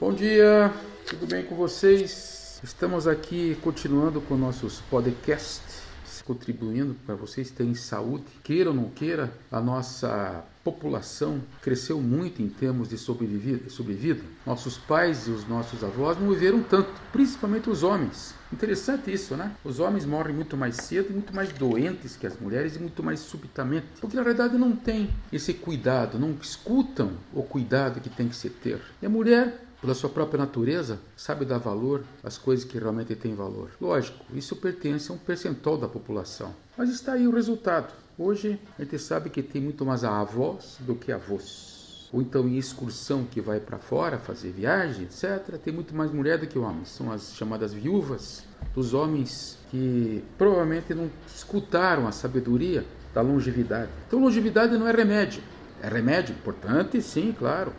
Bom dia, tudo bem com vocês? Estamos aqui continuando com nossos podcasts, contribuindo para vocês terem saúde. Queira ou não queira, a nossa população cresceu muito em termos de sobrevida. Nossos pais e os nossos avós não viveram tanto, principalmente os homens. Interessante isso, né? Os homens morrem muito mais cedo muito mais doentes que as mulheres e muito mais subitamente, porque na verdade não tem esse cuidado, não escutam o cuidado que tem que se ter. E a mulher pela sua própria natureza, sabe dar valor às coisas que realmente têm valor. Lógico, isso pertence a um percentual da população. Mas está aí o resultado. Hoje a gente sabe que tem muito mais avós do que avós. Ou então em excursão que vai para fora fazer viagem, etc. Tem muito mais mulher do que homens. São as chamadas viúvas dos homens que provavelmente não escutaram a sabedoria da longevidade. Então longevidade não é remédio. É remédio importante, sim, claro.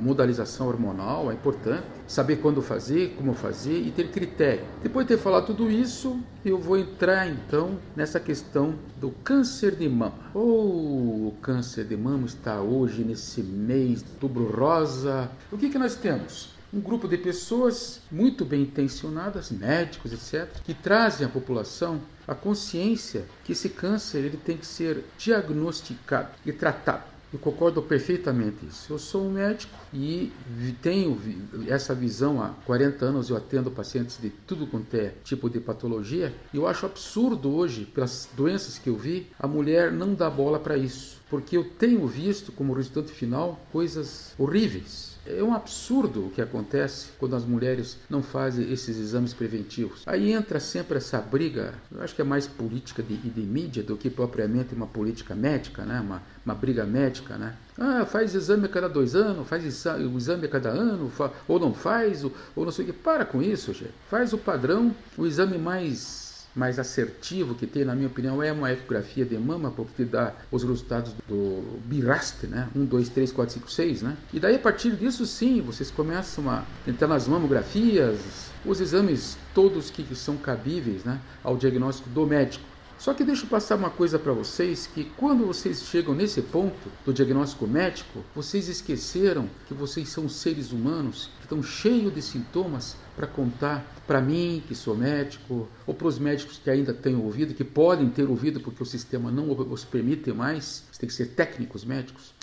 Modalização hormonal é importante. Saber quando fazer, como fazer e ter critério. Depois de ter falado tudo isso, eu vou entrar então nessa questão do câncer de mama. Oh, o câncer de mama está hoje nesse mês de outubro rosa. O que, que nós temos? um grupo de pessoas muito bem intencionadas, médicos, etc., que trazem à população a consciência que esse câncer ele tem que ser diagnosticado e tratado. Eu concordo perfeitamente isso. Eu sou um médico e tenho essa visão há 40 anos. Eu atendo pacientes de tudo quanto é tipo de patologia. E eu acho absurdo hoje, pelas doenças que eu vi, a mulher não dá bola para isso. Porque eu tenho visto como resultado final coisas horríveis é um absurdo o que acontece quando as mulheres não fazem esses exames preventivos. Aí entra sempre essa briga, eu acho que é mais política de, de mídia do que propriamente uma política médica, né? uma, uma briga médica. Né? Ah, faz exame a cada dois anos, faz o exame a cada ano, ou não faz, ou, ou não sei o que. Para com isso, gente. Faz o padrão, o exame mais mais assertivo que tem, na minha opinião, é uma ecografia de mama, porque dá os resultados do BIRAST, né? 1, 2, 3, 4, 5, 6, né? E daí, a partir disso, sim, vocês começam a entrar nas mamografias, os exames todos que são cabíveis né, ao diagnóstico do médico. Só que deixa eu passar uma coisa para vocês que quando vocês chegam nesse ponto do diagnóstico médico, vocês esqueceram que vocês são seres humanos que estão cheios de sintomas para contar para mim, que sou médico, ou para os médicos que ainda têm ouvido, que podem ter ouvido porque o sistema não os permite mais, você tem que ser técnicos médicos.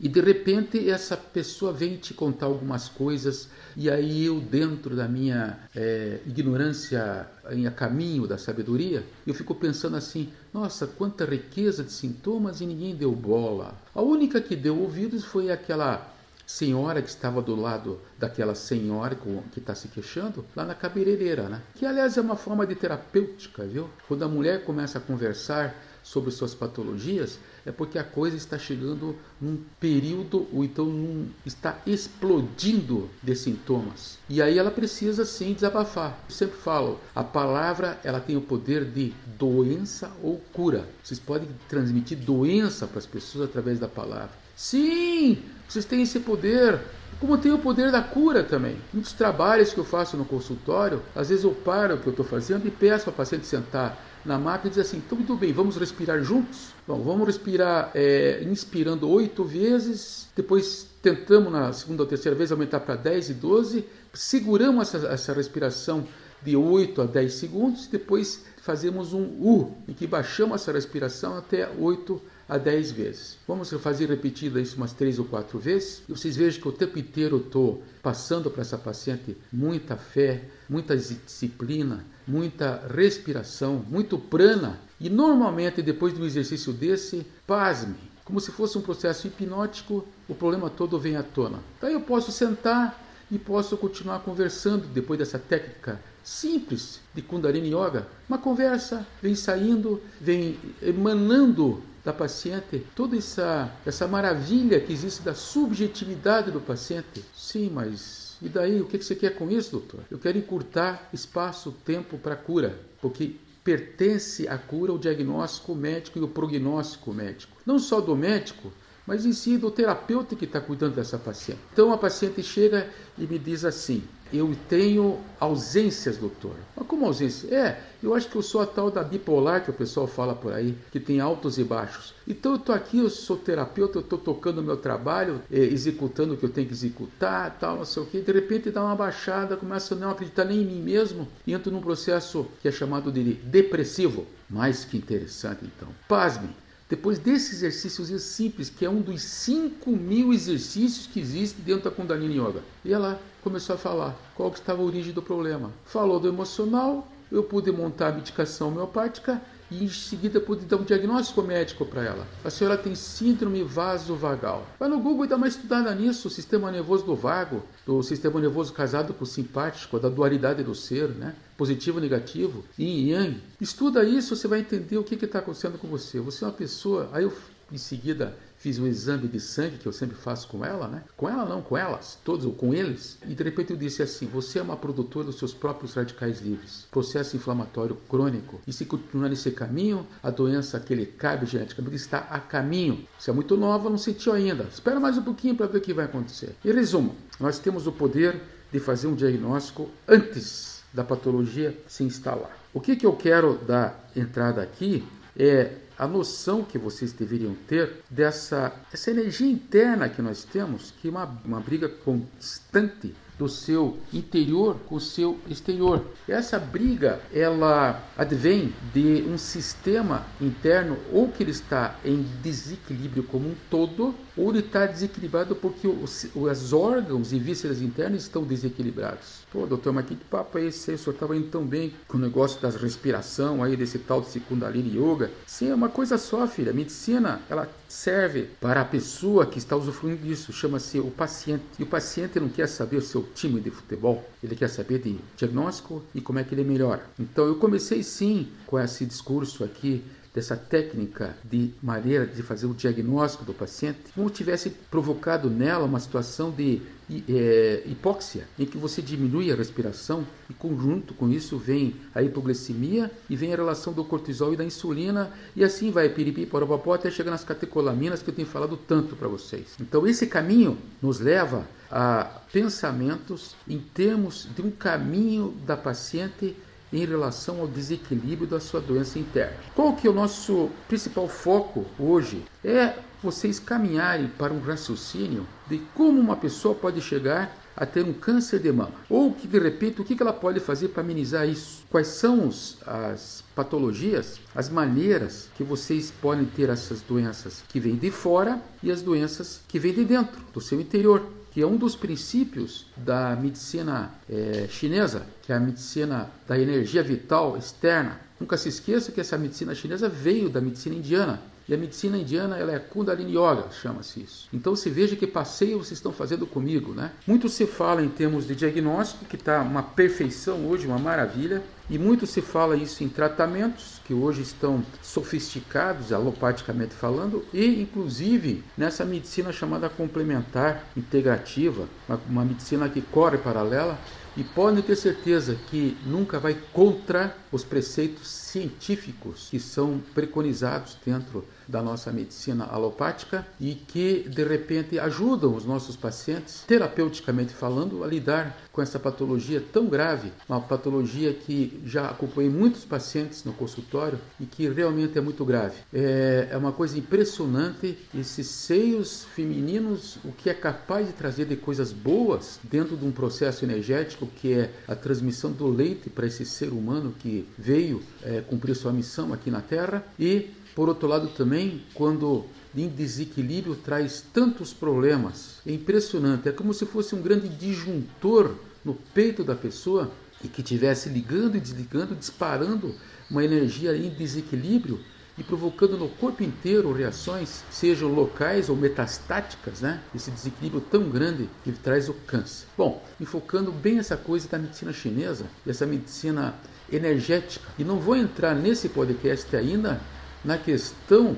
E de repente essa pessoa vem te contar algumas coisas, e aí eu, dentro da minha é, ignorância em a caminho da sabedoria, eu fico pensando assim: nossa, quanta riqueza de sintomas e ninguém deu bola. A única que deu ouvidos foi aquela senhora que estava do lado daquela senhora que está se queixando, lá na cabeleireira, né? Que aliás é uma forma de terapêutica, viu? Quando a mulher começa a conversar sobre suas patologias, é porque a coisa está chegando num período, ou então num, está explodindo de sintomas. E aí ela precisa sim desabafar. Eu sempre falo, a palavra ela tem o poder de doença ou cura. Vocês podem transmitir doença para as pessoas através da palavra. Sim, vocês têm esse poder. Como tem o poder da cura também. Muitos trabalhos que eu faço no consultório, às vezes eu paro o que eu estou fazendo e peço para o paciente sentar na máquina e diz assim: tudo bem, vamos respirar juntos? Bom, vamos respirar é, inspirando oito vezes, depois tentamos na segunda ou terceira vez aumentar para 10 e 12, seguramos essa, essa respiração de 8 a 10 segundos, depois fazemos um U, em que baixamos essa respiração até 8 a 10 vezes. Vamos fazer repetida isso umas 3 ou 4 vezes. E vocês vejam que o tempo inteiro eu estou passando para essa paciente muita fé, muita disciplina, muita respiração, muito prana. E normalmente, depois de um exercício desse, pasme, como se fosse um processo hipnótico, o problema todo vem à tona. Daí eu posso sentar e posso continuar conversando depois dessa técnica simples de Kundalini Yoga. Uma conversa vem saindo, vem emanando da paciente, toda essa, essa maravilha que existe da subjetividade do paciente. Sim, mas e daí? O que você quer com isso, doutor? Eu quero encurtar espaço, tempo para cura, porque pertence à cura o diagnóstico médico e o prognóstico médico. Não só do médico, mas em si do terapeuta que está cuidando dessa paciente. Então a paciente chega e me diz assim: eu tenho ausências, doutor. Mas como ausência? É, eu acho que eu sou a tal da bipolar que o pessoal fala por aí, que tem altos e baixos. Então eu estou aqui, eu sou terapeuta, eu estou tocando o meu trabalho, é, executando o que eu tenho que executar, tal, não sei o que. De repente dá uma baixada, começo a não acreditar nem em mim mesmo e entro num processo que é chamado de depressivo. Mais que interessante, então. Pasme, depois desse exercício simples, que é um dos 5 mil exercícios que existe dentro da Kundalini Yoga. E ela começou a falar qual que estava a origem do problema. Falou do emocional, eu pude montar a medicação homeopática e em seguida pude dar um diagnóstico médico para ela. A senhora tem síndrome vasovagal. Vai no Google e dá uma estudada nisso, o sistema nervoso do vago, do sistema nervoso casado com o simpático, da dualidade do ser, né? positivo, negativo, yin e yang. Estuda isso, você vai entender o que está acontecendo com você. Você é uma pessoa. Aí eu, em seguida, fiz um exame de sangue que eu sempre faço com ela, né? Com ela não, com elas, todos ou com eles. E de repente eu disse assim: você é uma produtora dos seus próprios radicais livres. Processo inflamatório crônico. E se continuar nesse caminho, a doença que ele cabe geneticamente está a caminho. Você é muito nova, não sentiu ainda. Espera mais um pouquinho para ver o que vai acontecer. Em resumo, nós temos o poder de fazer um diagnóstico antes da patologia se instalar. O que, que eu quero dar entrada aqui é a noção que vocês deveriam ter dessa essa energia interna que nós temos, que é uma, uma briga constante do seu interior com o seu exterior. Essa briga, ela advém de um sistema interno ou que ele está em desequilíbrio como um todo, ou ele está desequilibrado porque os, os órgãos e vísceras internas estão desequilibrados. Pô, doutor, mas que papo é esse aí? O senhor estava indo tão bem com o negócio das respiração aí, desse tal de Kundalini Yoga. Sim, é uma coisa só, filha. A medicina, ela serve para a pessoa que está usufruindo disso. Chama-se o paciente. E o paciente não quer saber o seu time de futebol. Ele quer saber de diagnóstico e como é que ele melhora. Então, eu comecei sim com esse discurso aqui dessa técnica de maneira de fazer o diagnóstico do paciente, como tivesse provocado nela uma situação de é, hipóxia, em que você diminui a respiração e conjunto com isso vem a hipoglicemia e vem a relação do cortisol e da insulina e assim vai piripi porobopó até chegar nas catecolaminas que eu tenho falado tanto para vocês. Então esse caminho nos leva a pensamentos em termos de um caminho da paciente em relação ao desequilíbrio da sua doença interna. Qual que é o nosso principal foco hoje? É vocês caminharem para um raciocínio de como uma pessoa pode chegar a ter um câncer de mama. Ou que de repente o que ela pode fazer para amenizar isso? Quais são os, as patologias, as maneiras que vocês podem ter essas doenças que vêm de fora e as doenças que vêm de dentro, do seu interior que é um dos princípios da medicina é, chinesa, que é a medicina da energia vital externa. Nunca se esqueça que essa medicina chinesa veio da medicina indiana. E a medicina indiana ela é Kundalini Yoga, chama-se isso. Então se veja que passeio vocês estão fazendo comigo, né? Muito se fala em termos de diagnóstico, que está uma perfeição hoje, uma maravilha, e muito se fala isso em tratamentos que hoje estão sofisticados, alopaticamente falando, e inclusive nessa medicina chamada complementar integrativa, uma, uma medicina que corre paralela e podem ter certeza que nunca vai contra os preceitos científicos que são preconizados dentro da nossa medicina alopática e que de repente ajudam os nossos pacientes, terapeuticamente falando, a lidar com essa patologia tão grave, uma patologia que já acompanhei muitos pacientes no consultório e que realmente é muito grave. É, é uma coisa impressionante esses seios femininos, o que é capaz de trazer de coisas boas dentro de um processo energético que é a transmissão do leite para esse ser humano que veio é, cumprir sua missão aqui na Terra e por outro lado, também, quando em desequilíbrio traz tantos problemas, é impressionante, é como se fosse um grande disjuntor no peito da pessoa e que estivesse ligando e desligando, disparando uma energia em desequilíbrio e provocando no corpo inteiro reações, sejam locais ou metastáticas, né? Esse desequilíbrio tão grande que traz o câncer. Bom, enfocando bem essa coisa da medicina chinesa, essa medicina energética. E não vou entrar nesse podcast ainda na questão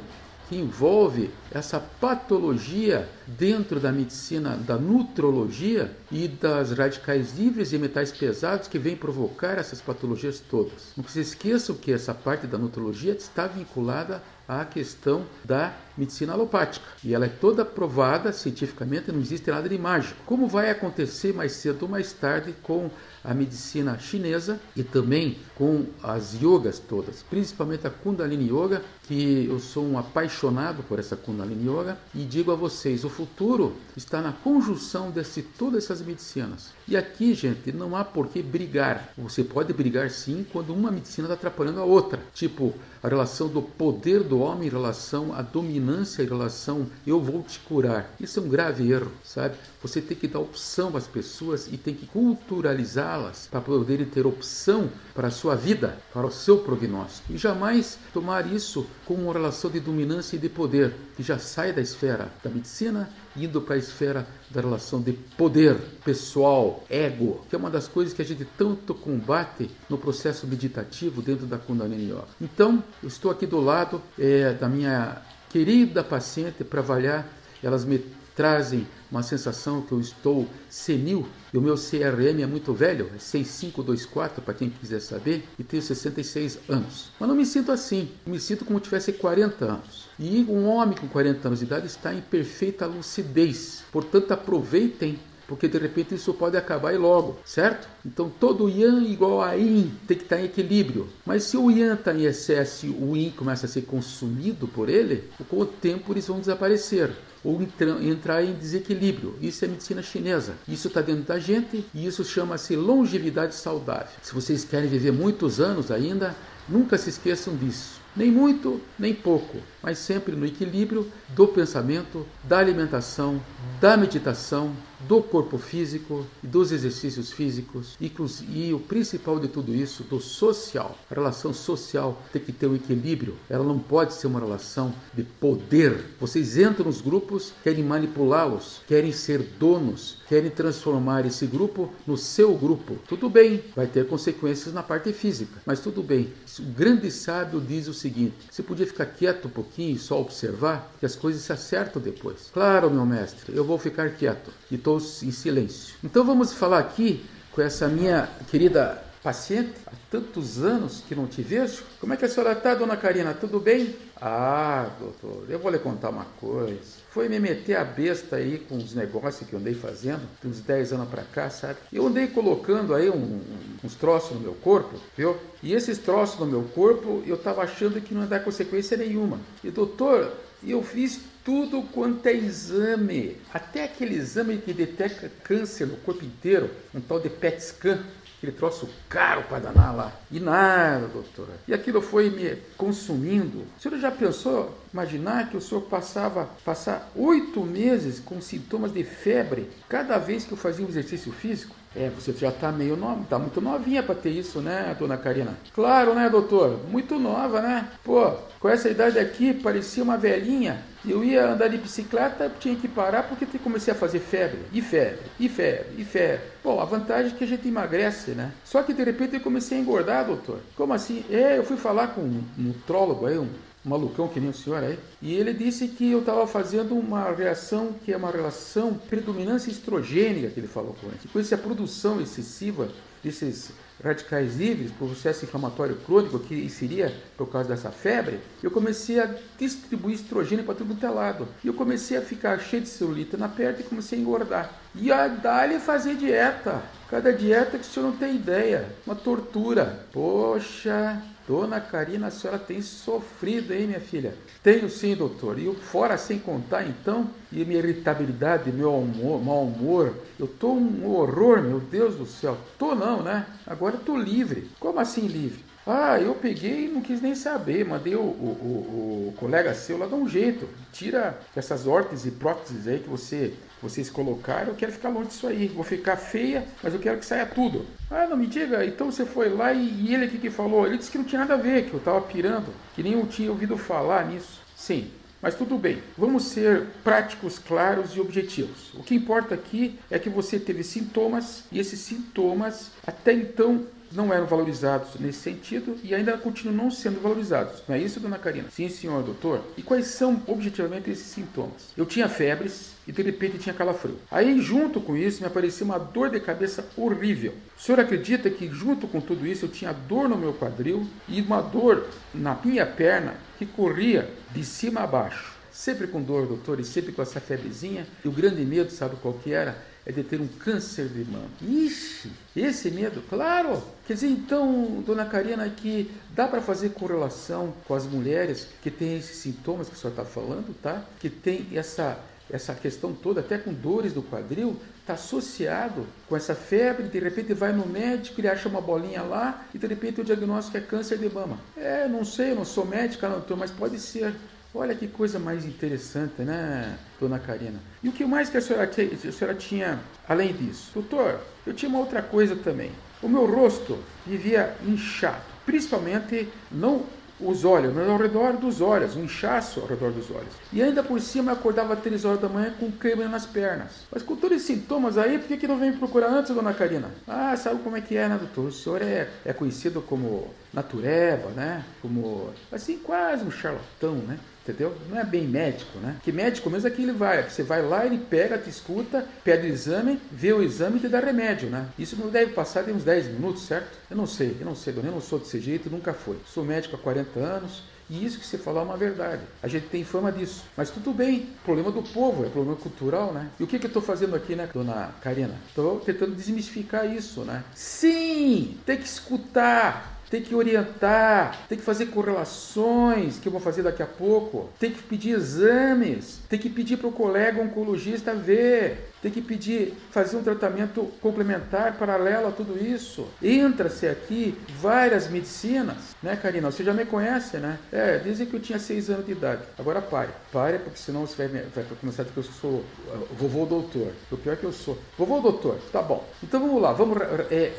que envolve essa patologia dentro da medicina da nutrologia e das radicais livres e metais pesados que vem provocar essas patologias todas. Não se esqueçam que essa parte da nutrologia está vinculada a questão da medicina alopática. E ela é toda provada cientificamente, não existe nada de mágico. Como vai acontecer mais cedo ou mais tarde com a medicina chinesa e também com as yogas todas, principalmente a Kundalini Yoga, que eu sou um apaixonado por essa Kundalini Yoga e digo a vocês, o futuro está na conjunção de todas essas medicinas. E aqui, gente, não há por que brigar. Você pode brigar sim quando uma medicina está atrapalhando a outra. Tipo, a relação do poder do homem em relação à dominância, em relação eu vou te curar. Isso é um grave erro, sabe? Você tem que dar opção às pessoas e tem que culturalizá-las para poderem ter opção para a sua vida, para o seu prognóstico. E jamais tomar isso como uma relação de dominância e de poder, que já sai da esfera da medicina indo para a esfera da relação de poder pessoal, ego, que é uma das coisas que a gente tanto combate no processo meditativo dentro da Kundalini Yoga. Então, eu estou aqui do lado é, da minha querida paciente para avaliar, elas me trazem uma sensação que eu estou senil e o meu CRM é muito velho, é 6524 para quem quiser saber, e tenho 66 anos. Mas não me sinto assim, me sinto como se tivesse 40 anos. E um homem com 40 anos de idade está em perfeita lucidez. Portanto, aproveitem porque de repente isso pode acabar e logo, certo? Então todo Yang igual a Yin tem que estar em equilíbrio. Mas se o Yang está em excesso e o Yin começa a ser consumido por ele, com o tempo eles vão desaparecer ou entrar em desequilíbrio. Isso é medicina chinesa. Isso está dentro da gente e isso chama-se longevidade saudável. Se vocês querem viver muitos anos ainda, nunca se esqueçam disso. Nem muito, nem pouco, mas sempre no equilíbrio do pensamento, da alimentação, da meditação, do corpo físico e dos exercícios físicos e o principal de tudo isso, do social. A relação social tem que ter um equilíbrio, ela não pode ser uma relação de poder. Vocês entram nos grupos, querem manipulá-los, querem ser donos, querem transformar esse grupo no seu grupo. Tudo bem, vai ter consequências na parte física, mas tudo bem. O grande sábio diz o seguinte: você podia ficar quieto um pouquinho e só observar que as coisas se acertam depois. Claro, meu mestre, eu vou ficar quieto e estou em silêncio. Então vamos falar aqui com essa minha querida paciente, há tantos anos que não te vejo. Como é que a senhora está, dona Karina? Tudo bem? Ah, doutor, eu vou lhe contar uma coisa. Foi me meter a besta aí com os negócios que eu andei fazendo, uns 10 anos para cá, sabe? Eu andei colocando aí um, uns troços no meu corpo, viu? E esses troços no meu corpo, eu estava achando que não ia dar consequência nenhuma. E doutor, eu fiz tudo quanto é exame, até aquele exame que detecta câncer no corpo inteiro, um tal de PET scan, aquele troço caro para danar lá. E nada, doutora. E aquilo foi me consumindo. O senhor já pensou, imaginar que o senhor passava passar oito meses com sintomas de febre cada vez que eu fazia um exercício físico? É, você já está meio nova, tá muito novinha para ter isso, né, dona Karina? Claro, né, doutor? Muito nova, né? Pô, com essa idade aqui, parecia uma velhinha. Eu ia andar de bicicleta, tinha que parar porque comecei a fazer febre, e febre, e febre, e febre. Bom, a vantagem é que a gente emagrece, né? Só que de repente eu comecei a engordar, doutor. Como assim? É, eu fui falar com um nutrólogo aí, um malucão que nem o senhor aí, e ele disse que eu estava fazendo uma reação que é uma relação predominância estrogênica, que ele falou com ele. Com essa produção excessiva desses radicais livres processo inflamatório crônico, que seria por causa dessa febre, eu comecei a distribuir estrogênio para tudo que é lado. E eu comecei a ficar cheio de celulite na perna e comecei a engordar. E a dar-lhe fazer dieta. Cada dieta que o senhor não tem ideia. Uma tortura. Poxa, Dona Karina, a senhora tem sofrido, hein, minha filha? Tenho sim, doutor. E fora sem contar, então, e minha irritabilidade, meu humor, mau humor, eu tô um horror, meu Deus do céu. Tô não, né? Agora eu tô livre. Como assim livre? Ah, eu peguei e não quis nem saber. Mandei o, o, o, o colega seu lá dar um jeito. Tira essas órteses e próteses aí que você vocês colocaram, eu quero ficar longe disso aí. Vou ficar feia, mas eu quero que saia tudo. Ah, não me diga, então você foi lá e, e ele aqui que falou, ele disse que não tinha nada a ver, que eu estava pirando, que nem eu tinha ouvido falar nisso. Sim, mas tudo bem, vamos ser práticos, claros e objetivos. O que importa aqui é que você teve sintomas e esses sintomas até então não eram valorizados nesse sentido e ainda continuam não sendo valorizados. Não é isso, dona Karina? Sim, senhor doutor. E quais são objetivamente esses sintomas? Eu tinha febres e de repente tinha calafrio. Aí, junto com isso, me aparecia uma dor de cabeça horrível. O senhor acredita que, junto com tudo isso, eu tinha dor no meu quadril e uma dor na minha perna que corria de cima a baixo? Sempre com dor, doutor, e sempre com essa febrezinha. E o grande medo, sabe qual que era? é de ter um câncer de mama. Ixi, esse medo, claro. Quer dizer, então, dona Karina, que dá para fazer correlação com as mulheres que têm esses sintomas que a senhora está falando, tá? Que tem essa essa questão toda, até com dores do quadril, está associado com essa febre, de repente vai no médico, ele acha uma bolinha lá e de repente o diagnóstico é câncer de mama. É, não sei, eu não sou médica, não estou, mas pode ser. Olha que coisa mais interessante, né, dona Karina? E o que mais que a senhora, a senhora tinha além disso? Doutor, eu tinha uma outra coisa também. O meu rosto vivia inchado, principalmente não os olhos, mas ao redor dos olhos, um inchaço ao redor dos olhos. E ainda por cima eu acordava às três horas da manhã com câimbra nas pernas. Mas com todos esses sintomas aí, por que, que não vem procurar antes, dona Karina? Ah, sabe como é que é, né, doutor? O senhor é, é conhecido como natureba, né? Como, assim, quase um charlatão, né? Entendeu? Não é bem médico, né? Que médico mesmo é que ele vai. Você vai lá, ele pega, te escuta, pede o exame, vê o exame e te dá remédio, né? Isso não deve passar de uns 10 minutos, certo? Eu não sei, eu não sei, eu não sou desse jeito, nunca foi. Sou médico há 40 anos, e isso que você falou é uma verdade. A gente tem fama disso. Mas tudo bem, problema do povo, é problema cultural, né? E o que, que eu estou fazendo aqui, né, dona Karina? Estou tentando desmistificar isso, né? Sim, tem que escutar tem que orientar, tem que fazer correlações, que eu vou fazer daqui a pouco, tem que pedir exames, tem que pedir para o colega oncologista ver, tem que pedir, fazer um tratamento complementar, paralelo a tudo isso. Entra-se aqui várias medicinas, né, Karina? Você já me conhece, né? É, dizem que eu tinha seis anos de idade. Agora pare, pare, porque senão você vai, vai começar a dizer que eu sou uh, vovô doutor. O pior é que eu sou. Vovô doutor, tá bom. Então vamos lá, vamos é,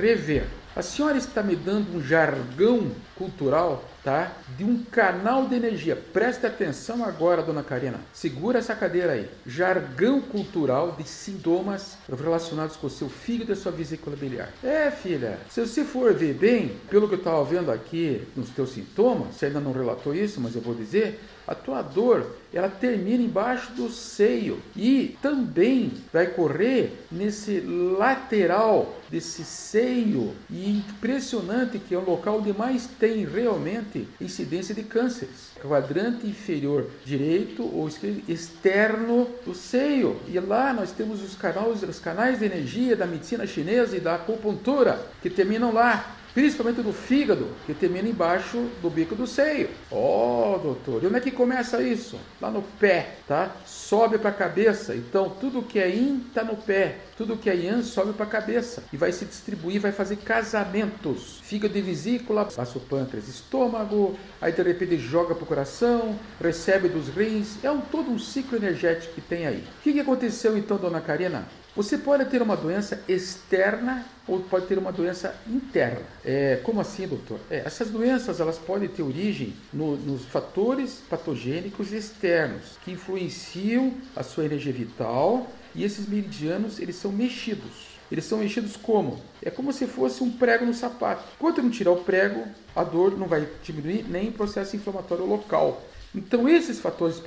rever. A senhora está me dando um jargão cultural, tá? De um canal de energia. Preste atenção agora, dona Karina. Segura essa cadeira aí. Jargão cultural de sintomas relacionados com o seu fígado e sua vesícula biliar. É, filha, se você for ver bem, pelo que eu estava vendo aqui nos teus sintomas, você ainda não relatou isso, mas eu vou dizer, a tua dor ela termina embaixo do seio e também vai correr nesse lateral desse seio e impressionante que é o local onde mais realmente incidência de cânceres. Quadrante inferior direito ou externo do seio. E lá nós temos os canais os canais de energia da medicina chinesa e da acupuntura que terminam lá principalmente do fígado, que termina embaixo do bico do seio. Oh, doutor, e onde é que começa isso? Lá no pé, tá? Sobe para a cabeça. Então, tudo que é yin está no pé, tudo que é yang sobe para a cabeça e vai se distribuir, vai fazer casamentos. Fígado e vesícula, passa o pâncreas, estômago, aí de repente joga para o coração, recebe dos rins. É um todo um ciclo energético que tem aí. O que, que aconteceu então, dona Karina? Você pode ter uma doença externa ou pode ter uma doença interna. É, como assim, doutor? É, essas doenças elas podem ter origem no, nos fatores patogênicos externos que influenciam a sua energia vital e esses meridianos eles são mexidos. Eles são mexidos como? É como se fosse um prego no sapato. Enquanto não tirar o prego, a dor não vai diminuir nem o processo inflamatório local. Então, esses fatores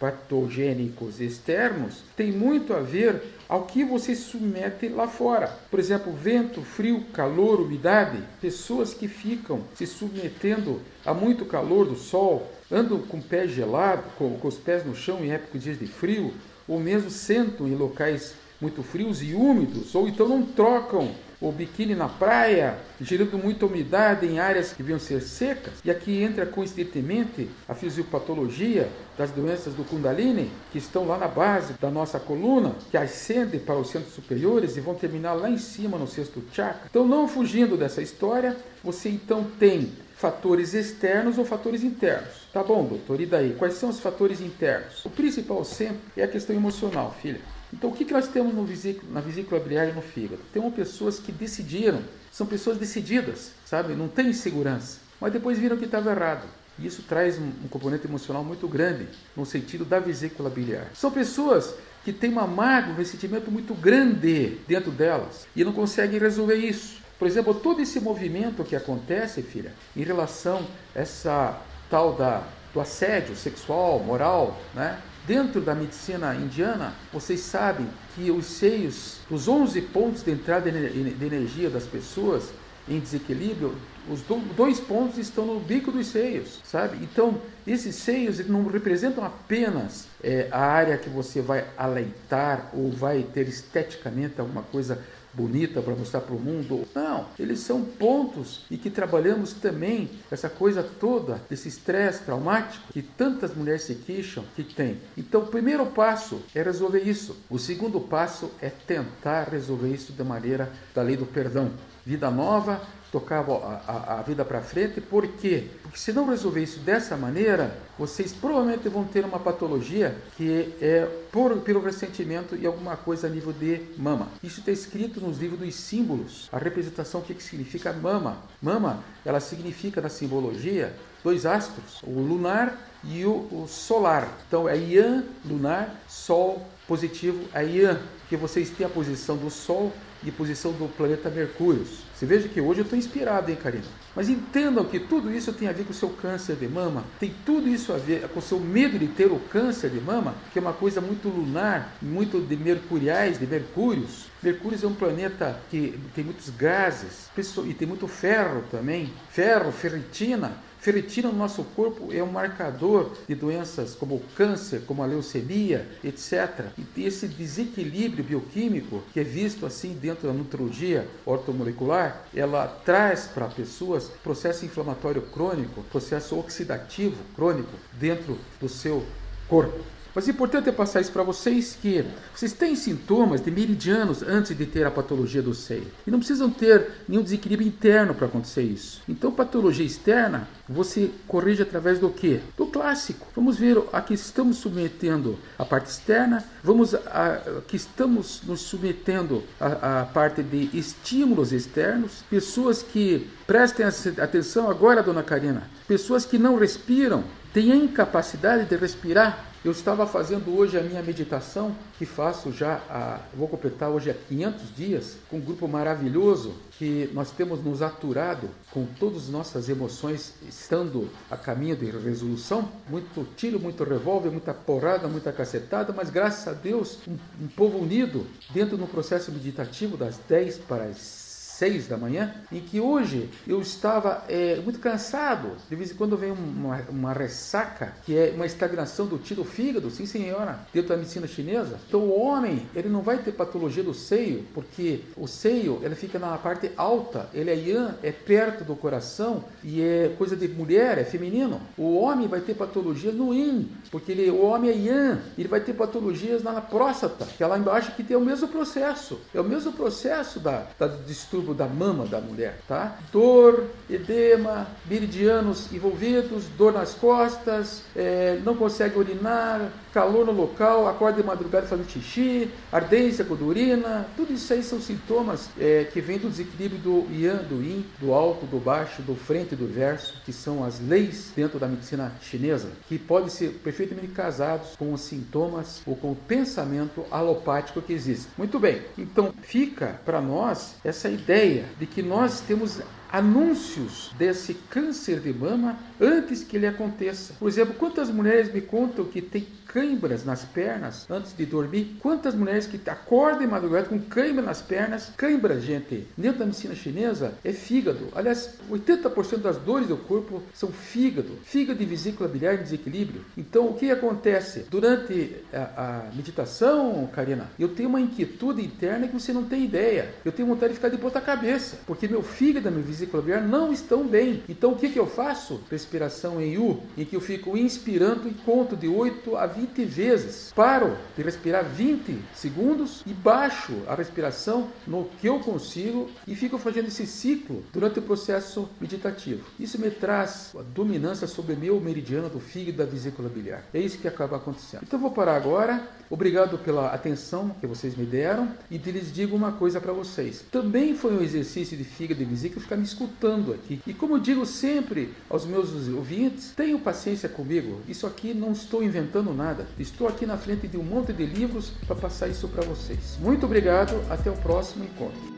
patogênicos, externos têm muito a ver ao que você submete lá fora. Por exemplo, vento, frio, calor, umidade. Pessoas que ficam se submetendo a muito calor do sol, andam com o pé gelado, com, com os pés no chão em época de dias de frio, ou mesmo sentam em locais muito frios e úmidos, ou então não trocam o biquíni na praia, gerando muita umidade em áreas que deviam ser secas. E aqui entra coincidentemente a fisiopatologia das doenças do Kundalini, que estão lá na base da nossa coluna, que ascendem para os centros superiores e vão terminar lá em cima no sexto chakra. Então, não fugindo dessa história, você então tem fatores externos ou fatores internos. Tá bom, doutor, e daí? Quais são os fatores internos? O principal sempre é a questão emocional, filha. Então, o que, que nós temos vesículo, na vesícula biliar e no fígado? Temos pessoas que decidiram, são pessoas decididas, sabe? Não tem insegurança, mas depois viram que estava errado. E isso traz um, um componente emocional muito grande no sentido da vesícula biliar. São pessoas que têm uma mágoa, um ressentimento muito grande dentro delas e não conseguem resolver isso. Por exemplo, todo esse movimento que acontece, filha, em relação a essa tal da, do assédio sexual, moral, né? Dentro da medicina indiana, vocês sabem que os seios, os 11 pontos de entrada de energia das pessoas em desequilíbrio, os dois pontos estão no bico dos seios, sabe? Então, esses seios não representam apenas é, a área que você vai aleitar ou vai ter esteticamente alguma coisa bonita para mostrar para o mundo. Não, eles são pontos e que trabalhamos também essa coisa toda desse estresse traumático que tantas mulheres se queixam que tem. Então, o primeiro passo é resolver isso. O segundo passo é tentar resolver isso da maneira da lei do perdão. Vida nova, tocar a, a, a vida para frente, por quê? Porque se não resolver isso dessa maneira, vocês provavelmente vão ter uma patologia que é por, pelo ressentimento e alguma coisa a nível de mama. Isso está escrito nos livros dos símbolos, a representação, que, significa mama. Mama, ela significa na simbologia dois astros, o lunar e o, o solar. Então é Yan, lunar, Sol, positivo, é Yan, que vocês têm a posição do Sol e posição do planeta Mercúrio. Você veja que hoje eu estou inspirado, hein, Karina? Mas entendam que tudo isso tem a ver com o seu câncer de mama, tem tudo isso a ver com o seu medo de ter o câncer de mama, que é uma coisa muito lunar, muito de mercuriais, de mercúrios. Mercúrio é um planeta que tem muitos gases e tem muito ferro também, ferro, ferritina. Ferritina no nosso corpo é um marcador de doenças como o câncer, como a leucemia, etc. E esse desequilíbrio bioquímico que é visto assim dentro da nutrologia ortomolecular, ela traz para pessoas processo inflamatório crônico, processo oxidativo crônico dentro do seu corpo. Mas o importante é passar isso para vocês que vocês têm sintomas de meridianos antes de ter a patologia do seio. E não precisam ter nenhum desequilíbrio interno para acontecer isso. Então, patologia externa, você corrige através do que? Do clássico. Vamos ver a que estamos submetendo a parte externa, vamos a, que estamos nos submetendo a parte de estímulos externos, pessoas que prestem atenção agora, dona Karina, pessoas que não respiram, têm a incapacidade de respirar eu estava fazendo hoje a minha meditação, que faço já, a, vou completar hoje há 500 dias, com um grupo maravilhoso que nós temos nos aturado com todas as nossas emoções estando a caminho de resolução. Muito tiro, muito revólver, muita porrada, muita cacetada, mas graças a Deus, um, um povo unido dentro do processo meditativo das 10 para as seis da manhã, em que hoje eu estava é, muito cansado. De vez em quando vem uma, uma, ressaca, que é uma estagnação do tiro fígado, sim senhora, dentro da medicina chinesa. Então o homem, ele não vai ter patologia do seio, porque o seio, ele fica na parte alta, ele é yan, é perto do coração e é coisa de mulher, é feminino. O homem vai ter patologias no yin, porque ele, o homem é yan, ele vai ter patologias na próstata, que é lá embaixo que tem o mesmo processo. É o mesmo processo da, da distúrbio da mama da mulher, tá? Dor, edema, meridianos envolvidos, dor nas costas, é, não consegue urinar, calor no local, acorda de madrugada fazendo xixi, ardência com urina, tudo isso aí são sintomas é, que vêm do desequilíbrio do yang, do yin, do alto, do baixo, do frente e do verso, que são as leis dentro da medicina chinesa, que podem ser perfeitamente casados com os sintomas ou com o pensamento alopático que existe. Muito bem, então fica para nós essa ideia de que nós temos anúncios desse câncer de mama antes que ele aconteça. Por exemplo, quantas mulheres me contam que tem cãibras nas pernas antes de dormir? Quantas mulheres que acordam de madrugada com cãibra nas pernas? Cãibra, gente, dentro da medicina chinesa é fígado. Aliás, 80% das dores do corpo são fígado. Fígado e vesícula biliar em desequilíbrio. Então, o que acontece? Durante a, a meditação, Karina, eu tenho uma inquietude interna que você não tem ideia. Eu tenho vontade de ficar de ponta cabeça, porque meu fígado e minha vesícula biliar não estão bem. Então, o que, que eu faço? Respiração em U, em que eu fico inspirando e conto de 8 a 20 vezes. Paro de respirar 20 segundos e baixo a respiração no que eu consigo e fico fazendo esse ciclo durante o processo meditativo. Isso me traz a dominância sobre meu meridiano do fígado e da vesícula biliar. É isso que acaba acontecendo. Então, eu vou parar agora. Obrigado pela atenção que vocês me deram e lhes digo uma coisa para vocês. Também foi um exercício de fígado e vesícula ficar me escutando aqui. E como digo sempre aos meus ouvintes, tenham paciência comigo. Isso aqui não estou inventando nada. Estou aqui na frente de um monte de livros para passar isso para vocês. Muito obrigado, até o próximo encontro.